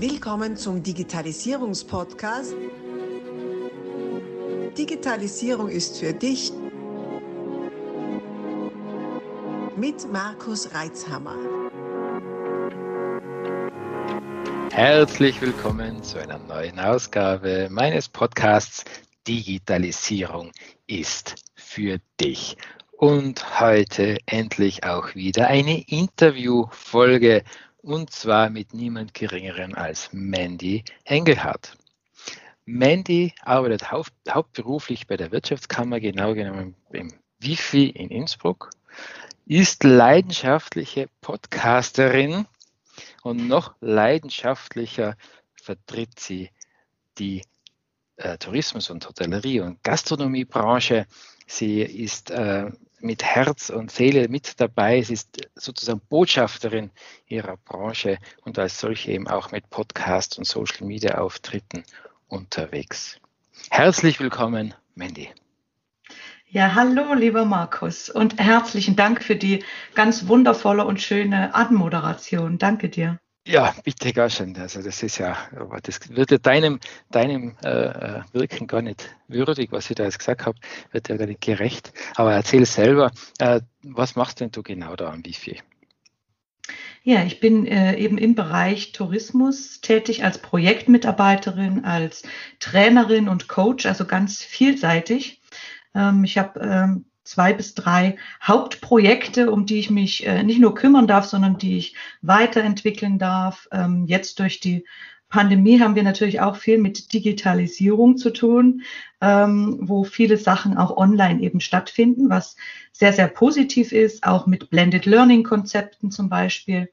Willkommen zum Digitalisierungspodcast. Digitalisierung ist für dich mit Markus Reitzhammer. Herzlich willkommen zu einer neuen Ausgabe meines Podcasts Digitalisierung ist für dich. Und heute endlich auch wieder eine Interviewfolge und zwar mit niemand Geringeren als Mandy Engelhardt. Mandy arbeitet haupt, hauptberuflich bei der Wirtschaftskammer, genau genommen im Wifi in Innsbruck, ist leidenschaftliche Podcasterin und noch leidenschaftlicher vertritt sie die äh, Tourismus- und Hotellerie- und Gastronomiebranche. Sie ist äh, mit Herz und Seele mit dabei. Sie ist sozusagen Botschafterin ihrer Branche und als solche eben auch mit Podcasts und Social Media Auftritten unterwegs. Herzlich willkommen, Mandy. Ja, hallo, lieber Markus, und herzlichen Dank für die ganz wundervolle und schöne Anmoderation. Danke dir. Ja, bitte gar schön. Also das ist ja, das wird ja deinem, deinem äh, äh, Wirken gar nicht würdig, was ich da jetzt gesagt habe, wird ja gar nicht gerecht. Aber erzähl selber, äh, was machst denn du genau da am Wifi? Ja, ich bin äh, eben im Bereich Tourismus tätig als Projektmitarbeiterin, als Trainerin und Coach, also ganz vielseitig. Ähm, ich habe ähm, zwei bis drei Hauptprojekte, um die ich mich äh, nicht nur kümmern darf, sondern die ich weiterentwickeln darf. Ähm, jetzt durch die Pandemie haben wir natürlich auch viel mit Digitalisierung zu tun, ähm, wo viele Sachen auch online eben stattfinden, was sehr, sehr positiv ist, auch mit Blended Learning Konzepten zum Beispiel.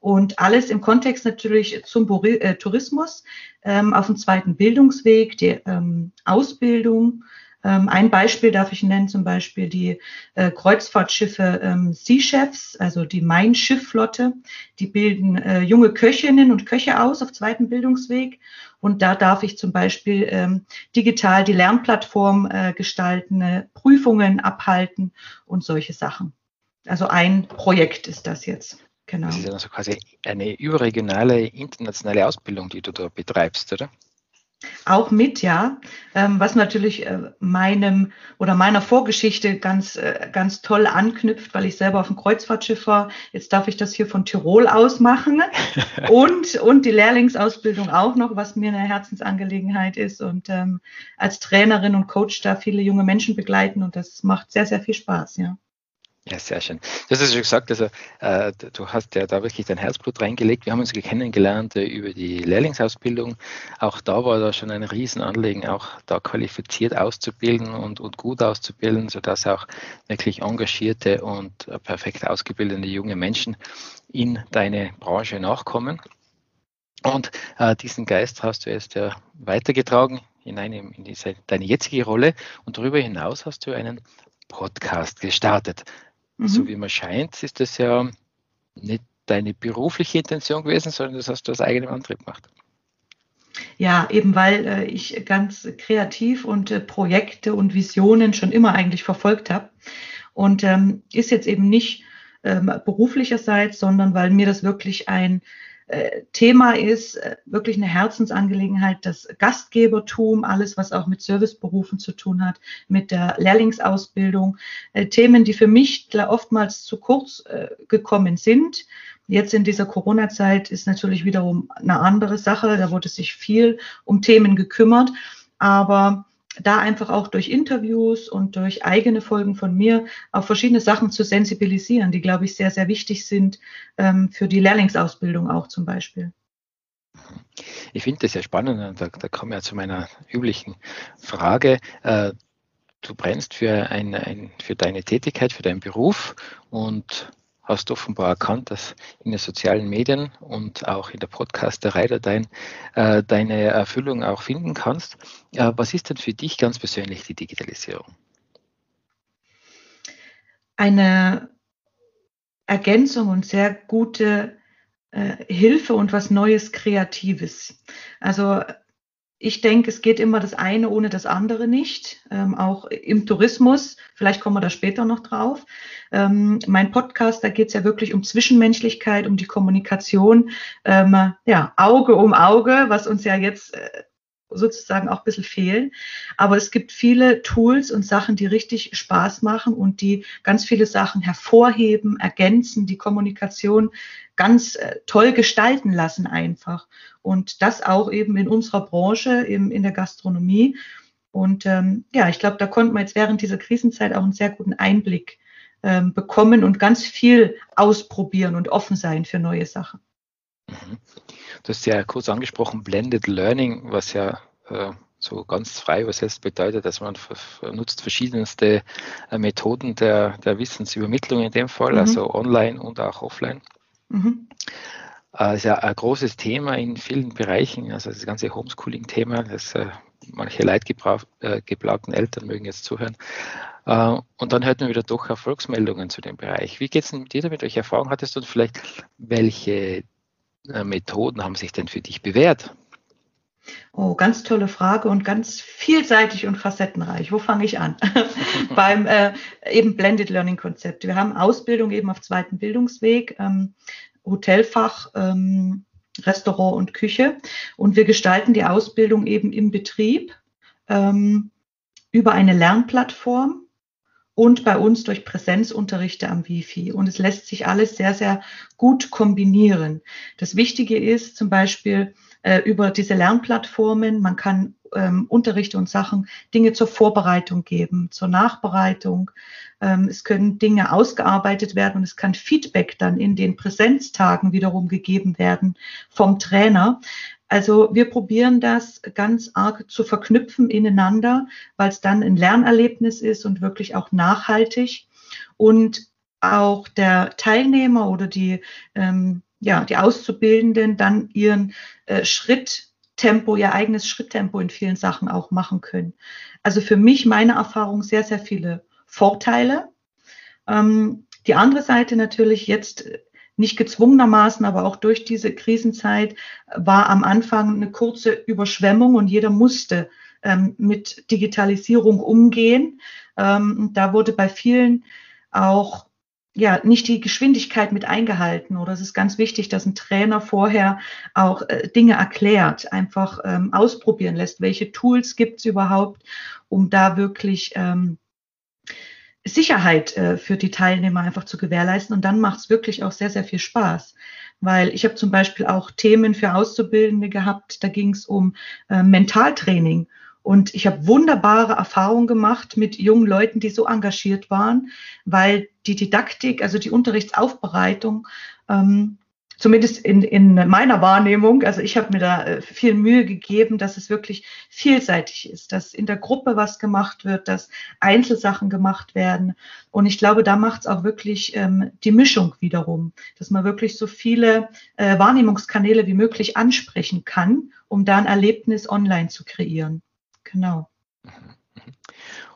Und alles im Kontext natürlich zum äh, Tourismus, ähm, auf dem zweiten Bildungsweg, die ähm, Ausbildung, ein Beispiel darf ich nennen, zum Beispiel die äh, Kreuzfahrtschiffe ähm, Sea Chefs, also die Main Schiffflotte. Die bilden äh, junge Köchinnen und Köche aus auf zweiten Bildungsweg. Und da darf ich zum Beispiel ähm, digital die Lernplattform äh, gestalten, äh, Prüfungen abhalten und solche Sachen. Also ein Projekt ist das jetzt. Genau. Das ist also quasi eine überregionale, internationale Ausbildung, die du da betreibst, oder? Auch mit, ja. Ähm, was natürlich äh, meinem oder meiner Vorgeschichte ganz, äh, ganz toll anknüpft, weil ich selber auf dem Kreuzfahrtschiff war. Jetzt darf ich das hier von Tirol aus machen. und, und die Lehrlingsausbildung auch noch, was mir eine Herzensangelegenheit ist. Und ähm, als Trainerin und Coach da viele junge Menschen begleiten. Und das macht sehr, sehr viel Spaß, ja. Ja, sehr schön. Du hast ja schon gesagt, also äh, du hast ja da wirklich dein Herzblut reingelegt. Wir haben uns kennengelernt äh, über die Lehrlingsausbildung. Auch da war da schon ein Riesenanliegen, auch da qualifiziert auszubilden und, und gut auszubilden, sodass auch wirklich engagierte und äh, perfekt ausgebildete junge Menschen in deine Branche nachkommen. Und äh, diesen Geist hast du jetzt ja weitergetragen hinein in diese, deine jetzige Rolle. Und darüber hinaus hast du einen Podcast gestartet. Mhm. So wie man scheint, ist das ja nicht deine berufliche Intention gewesen, sondern das hast du aus eigenem Antrieb gemacht. Ja, eben weil äh, ich ganz kreativ und äh, Projekte und Visionen schon immer eigentlich verfolgt habe. Und ähm, ist jetzt eben nicht ähm, beruflicherseits, sondern weil mir das wirklich ein Thema ist äh, wirklich eine Herzensangelegenheit, das Gastgebertum, alles, was auch mit Serviceberufen zu tun hat, mit der Lehrlingsausbildung, äh, Themen, die für mich oftmals zu kurz gekommen sind. Jetzt in dieser Corona-Zeit ist natürlich wiederum eine andere Sache. Da wurde sich viel um Themen gekümmert. Aber da einfach auch durch Interviews und durch eigene Folgen von mir auf verschiedene Sachen zu sensibilisieren, die, glaube ich, sehr, sehr wichtig sind ähm, für die Lehrlingsausbildung auch zum Beispiel. Ich finde das sehr spannend da, da kommen wir zu meiner üblichen Frage. Äh, du brennst für, ein, ein, für deine Tätigkeit, für deinen Beruf und hast offenbar erkannt, dass in den sozialen Medien und auch in der Podcasterei da dein, äh, deine Erfüllung auch finden kannst. Äh, was ist denn für dich ganz persönlich die Digitalisierung? Eine Ergänzung und sehr gute äh, Hilfe und was Neues, Kreatives. Also ich denke, es geht immer das eine ohne das andere nicht. Ähm, auch im Tourismus, vielleicht kommen wir da später noch drauf. Ähm, mein Podcast, da geht es ja wirklich um Zwischenmenschlichkeit, um die Kommunikation, ähm, ja, Auge um Auge, was uns ja jetzt äh, sozusagen auch ein bisschen fehlen. Aber es gibt viele Tools und Sachen, die richtig Spaß machen und die ganz viele Sachen hervorheben, ergänzen, die Kommunikation ganz äh, toll gestalten lassen einfach. Und das auch eben in unserer Branche, eben in der Gastronomie. Und ähm, ja, ich glaube, da konnten wir jetzt während dieser Krisenzeit auch einen sehr guten Einblick ähm, bekommen und ganz viel ausprobieren und offen sein für neue Sachen. Mhm. Du hast ja kurz angesprochen, Blended Learning, was ja äh, so ganz frei übersetzt bedeutet, dass man nutzt verschiedenste äh, Methoden der, der Wissensübermittlung in dem Fall, mhm. also online und auch offline. Mhm. Äh, ist ja ein großes Thema in vielen Bereichen, also das ganze Homeschooling-Thema, das äh, manche leidgeplagten äh, Eltern mögen jetzt zuhören. Äh, und dann hört man wieder doch Erfolgsmeldungen zu dem Bereich. Wie geht es denn dir damit? Welche Erfahrungen hattest du und vielleicht welche Methoden haben sich denn für dich bewährt? Oh, ganz tolle Frage und ganz vielseitig und facettenreich. Wo fange ich an? Beim äh, eben Blended Learning Konzept. Wir haben Ausbildung eben auf zweiten Bildungsweg, ähm, Hotelfach, ähm, Restaurant und Küche. Und wir gestalten die Ausbildung eben im Betrieb ähm, über eine Lernplattform und bei uns durch Präsenzunterrichte am Wifi. Und es lässt sich alles sehr, sehr gut kombinieren. Das Wichtige ist zum Beispiel äh, über diese Lernplattformen, man kann ähm, Unterrichte und Sachen, Dinge zur Vorbereitung geben, zur Nachbereitung. Ähm, es können Dinge ausgearbeitet werden und es kann Feedback dann in den Präsenztagen wiederum gegeben werden vom Trainer. Also wir probieren das ganz arg zu verknüpfen ineinander, weil es dann ein Lernerlebnis ist und wirklich auch nachhaltig. Und auch der Teilnehmer oder die, ähm, ja, die Auszubildenden dann ihren äh, Schritttempo, ihr eigenes Schritttempo in vielen Sachen auch machen können. Also für mich, meine Erfahrung, sehr, sehr viele Vorteile. Ähm, die andere Seite natürlich jetzt nicht gezwungenermaßen, aber auch durch diese Krisenzeit war am Anfang eine kurze Überschwemmung und jeder musste ähm, mit Digitalisierung umgehen. Ähm, da wurde bei vielen auch ja nicht die Geschwindigkeit mit eingehalten oder es ist ganz wichtig, dass ein Trainer vorher auch äh, Dinge erklärt, einfach ähm, ausprobieren lässt, welche Tools gibt es überhaupt, um da wirklich ähm, Sicherheit äh, für die Teilnehmer einfach zu gewährleisten. Und dann macht es wirklich auch sehr, sehr viel Spaß. Weil ich habe zum Beispiel auch Themen für Auszubildende gehabt, da ging es um äh, Mentaltraining. Und ich habe wunderbare Erfahrungen gemacht mit jungen Leuten, die so engagiert waren, weil die Didaktik, also die Unterrichtsaufbereitung, ähm, zumindest in, in meiner Wahrnehmung, also ich habe mir da äh, viel Mühe gegeben, dass es wirklich vielseitig ist, dass in der Gruppe was gemacht wird, dass Einzelsachen gemacht werden. Und ich glaube, da macht es auch wirklich ähm, die Mischung wiederum, dass man wirklich so viele äh, Wahrnehmungskanäle wie möglich ansprechen kann, um da ein Erlebnis online zu kreieren. Genau.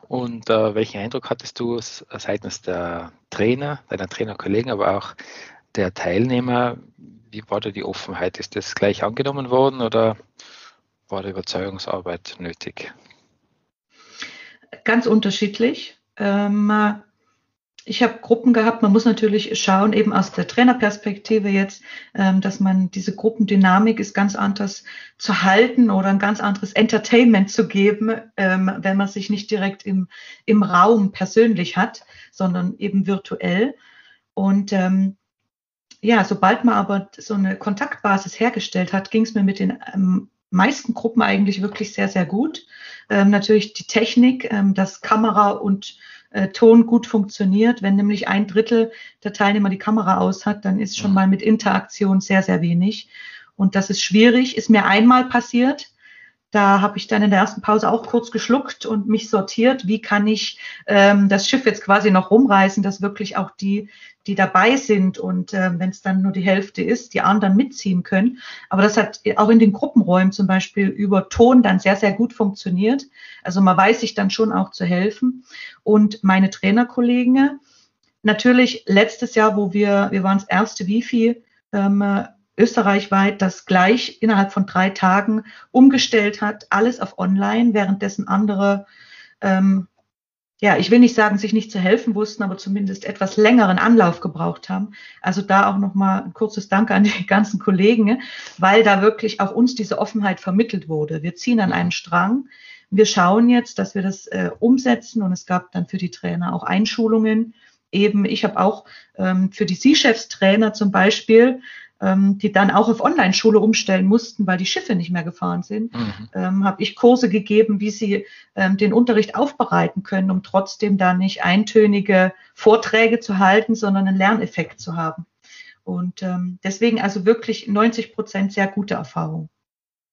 Und äh, welchen Eindruck hattest du seitens der Trainer, deiner Trainerkollegen, aber auch der Teilnehmer, wie war da die Offenheit? Ist das gleich angenommen worden oder war da Überzeugungsarbeit nötig? Ganz unterschiedlich. Ähm, ich habe Gruppen gehabt, man muss natürlich schauen, eben aus der Trainerperspektive jetzt, ähm, dass man diese Gruppendynamik ist ganz anders zu halten oder ein ganz anderes Entertainment zu geben, ähm, wenn man sich nicht direkt im, im Raum persönlich hat, sondern eben virtuell. Und ähm, ja, sobald man aber so eine Kontaktbasis hergestellt hat, ging es mir mit den ähm, meisten Gruppen eigentlich wirklich sehr, sehr gut. Ähm, natürlich die Technik, ähm, dass Kamera und äh, Ton gut funktioniert. Wenn nämlich ein Drittel der Teilnehmer die Kamera aus hat, dann ist schon mhm. mal mit Interaktion sehr, sehr wenig. Und das ist schwierig, ist mir einmal passiert. Da habe ich dann in der ersten Pause auch kurz geschluckt und mich sortiert, wie kann ich ähm, das Schiff jetzt quasi noch rumreißen, dass wirklich auch die, die dabei sind und äh, wenn es dann nur die Hälfte ist, die anderen mitziehen können. Aber das hat auch in den Gruppenräumen zum Beispiel über Ton dann sehr, sehr gut funktioniert. Also man weiß sich dann schon auch zu helfen. Und meine Trainerkollegen, natürlich letztes Jahr, wo wir, wir waren das erste Wifi, ähm, österreichweit das gleich innerhalb von drei Tagen umgestellt hat, alles auf Online, währenddessen andere ähm, ja, ich will nicht sagen, sich nicht zu helfen wussten, aber zumindest etwas längeren Anlauf gebraucht haben. Also da auch nochmal ein kurzes Dank an die ganzen Kollegen, ne, weil da wirklich auch uns diese Offenheit vermittelt wurde. Wir ziehen an einen Strang. Wir schauen jetzt, dass wir das äh, umsetzen und es gab dann für die Trainer auch Einschulungen. Eben, ich habe auch ähm, für die C-Chefs-Trainer zum Beispiel die dann auch auf Online-Schule umstellen mussten, weil die Schiffe nicht mehr gefahren sind, mhm. ähm, habe ich Kurse gegeben, wie sie ähm, den Unterricht aufbereiten können, um trotzdem da nicht eintönige Vorträge zu halten, sondern einen Lerneffekt zu haben. Und ähm, deswegen also wirklich 90 Prozent sehr gute Erfahrung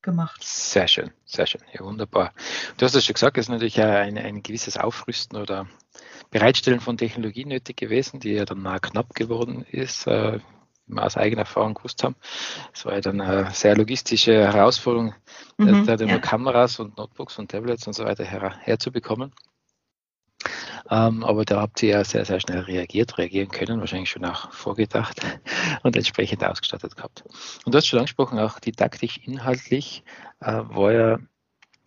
gemacht. Sehr schön, sehr schön, ja wunderbar. Du hast es schon gesagt, es ist natürlich ein, ein gewisses Aufrüsten oder Bereitstellen von Technologie nötig gewesen, die ja dann mal knapp geworden ist. Wir aus eigener Erfahrung gewusst haben. Es war ja dann eine sehr logistische Herausforderung, mhm, da ja. Kameras und Notebooks und Tablets und so weiter her, herzubekommen. Ähm, aber da habt ihr ja sehr, sehr schnell reagiert, reagieren können, wahrscheinlich schon auch vorgedacht und entsprechend ausgestattet gehabt. Und du hast schon angesprochen, auch didaktisch, inhaltlich äh, war ja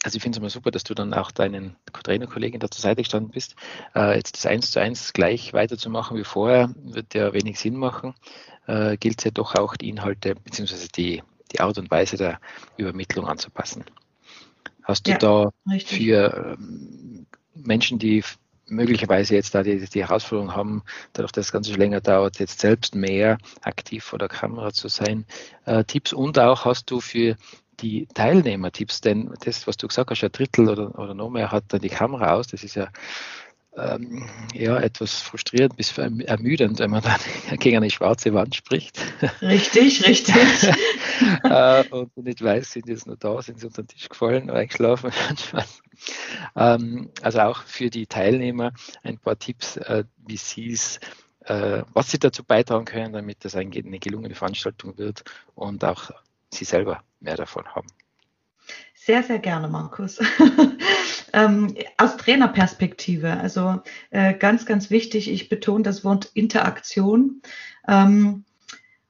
also ich finde es immer super, dass du dann auch deinen Trainerkollegen da zur Seite gestanden bist. Äh, jetzt das eins zu eins gleich weiterzumachen wie vorher, wird ja wenig Sinn machen äh, gilt es ja doch auch, die Inhalte bzw. Die, die Art und Weise der Übermittlung anzupassen. Hast du ja, da richtig. für ähm, Menschen, die möglicherweise jetzt da die, die Herausforderung haben, dadurch, dass es ganz länger dauert, jetzt selbst mehr aktiv vor der Kamera zu sein, äh, Tipps und auch hast du für die Teilnehmer Tipps, denn das, was du gesagt hast, ein Drittel oder, oder noch mehr hat dann die Kamera aus, das ist ja ähm, ja, etwas frustrierend bis ermüdend, wenn man dann gegen eine schwarze Wand spricht. Richtig, richtig. äh, und nicht weiß, sind jetzt noch da, sind sie unter den Tisch gefallen, eingeschlafen. ähm, also auch für die Teilnehmer ein paar Tipps, äh, wie sie es äh, was sie dazu beitragen können, damit das eine gelungene Veranstaltung wird und auch sie selber mehr davon haben. Sehr, sehr gerne, Markus. ähm, aus Trainerperspektive, also äh, ganz, ganz wichtig, ich betone das Wort Interaktion. Ähm,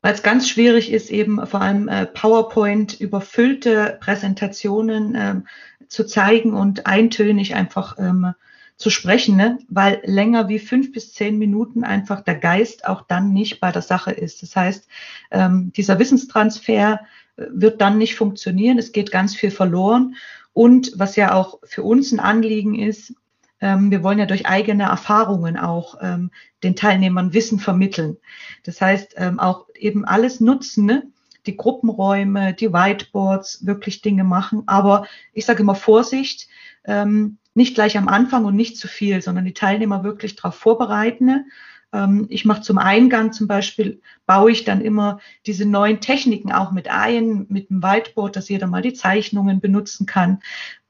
weil es ganz schwierig ist, eben vor allem äh, PowerPoint überfüllte Präsentationen äh, zu zeigen und eintönig einfach ähm, zu sprechen, ne? weil länger wie fünf bis zehn Minuten einfach der Geist auch dann nicht bei der Sache ist. Das heißt, ähm, dieser Wissenstransfer wird dann nicht funktionieren. Es geht ganz viel verloren. Und was ja auch für uns ein Anliegen ist, ähm, wir wollen ja durch eigene Erfahrungen auch ähm, den Teilnehmern Wissen vermitteln. Das heißt, ähm, auch eben alles nutzen, ne? die Gruppenräume, die Whiteboards, wirklich Dinge machen. Aber ich sage immer Vorsicht, ähm, nicht gleich am Anfang und nicht zu viel, sondern die Teilnehmer wirklich darauf vorbereiten. Ne? Ähm, ich mache zum Eingang zum Beispiel, baue ich dann immer diese neuen Techniken auch mit ein, mit dem Whiteboard, dass jeder mal die Zeichnungen benutzen kann.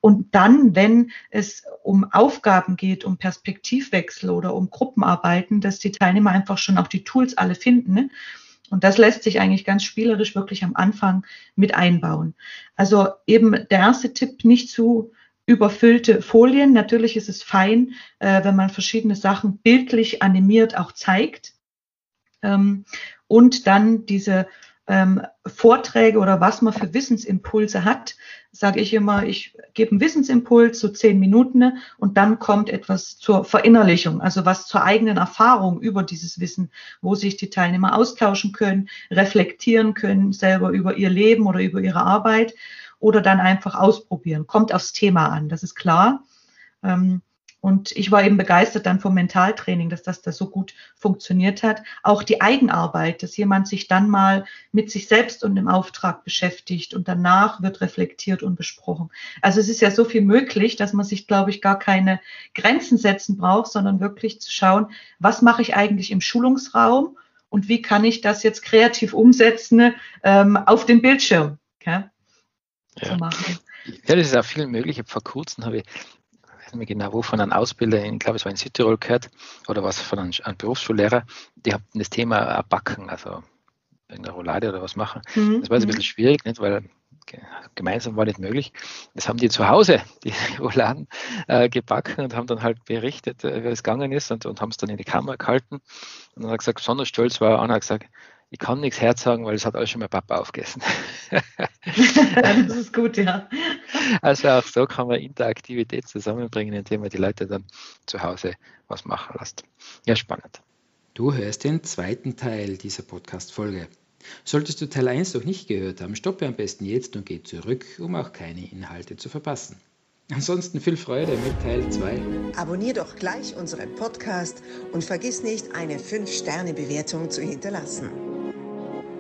Und dann, wenn es um Aufgaben geht, um Perspektivwechsel oder um Gruppenarbeiten, dass die Teilnehmer einfach schon auch die Tools alle finden. Ne? Und das lässt sich eigentlich ganz spielerisch wirklich am Anfang mit einbauen. Also eben der erste Tipp, nicht zu überfüllte Folien. Natürlich ist es fein, äh, wenn man verschiedene Sachen bildlich animiert auch zeigt. Ähm, und dann diese ähm, Vorträge oder was man für Wissensimpulse hat, sage ich immer, ich gebe einen Wissensimpuls, so zehn Minuten, ne, und dann kommt etwas zur Verinnerlichung, also was zur eigenen Erfahrung über dieses Wissen, wo sich die Teilnehmer austauschen können, reflektieren können, selber über ihr Leben oder über ihre Arbeit oder dann einfach ausprobieren. Kommt aufs Thema an, das ist klar. Ähm, und ich war eben begeistert dann vom Mentaltraining, dass das da so gut funktioniert hat. Auch die Eigenarbeit, dass jemand sich dann mal mit sich selbst und dem Auftrag beschäftigt und danach wird reflektiert und besprochen. Also es ist ja so viel möglich, dass man sich, glaube ich, gar keine Grenzen setzen braucht, sondern wirklich zu schauen, was mache ich eigentlich im Schulungsraum und wie kann ich das jetzt kreativ umsetzen ähm, auf dem Bildschirm. Okay? Ja. zu machen. Ja, das ist auch viel möglich. Ich habe vor kurzem habe ich weiß nicht mehr genau wo, von einem Ausbilder, ich glaube, es war in Südtirol gehört, oder was von einem, einem Berufsschullehrer, die haben das Thema Backen, also in der Roulade oder was machen. Mhm. Das war jetzt ein bisschen schwierig, nicht, weil gemeinsam war nicht möglich. Das haben die zu Hause, die Rouladen, äh, gebacken und haben dann halt berichtet, äh, wie es gegangen ist und, und haben es dann in die Kamera gehalten. Und dann hat er gesagt, besonders stolz war, Anna hat gesagt, ich kann nichts Herz sagen, weil es hat alles schon mein Papa aufgegessen. das ist gut, ja. Also auch so kann man Interaktivität zusammenbringen, indem man die Leute dann zu Hause was machen lässt. Ja, spannend. Du hörst den zweiten Teil dieser Podcast-Folge. Solltest du Teil 1 noch nicht gehört haben, stoppe am besten jetzt und geh zurück, um auch keine Inhalte zu verpassen. Ansonsten viel Freude mit Teil 2. Abonnier doch gleich unseren Podcast und vergiss nicht, eine 5-Sterne-Bewertung zu hinterlassen.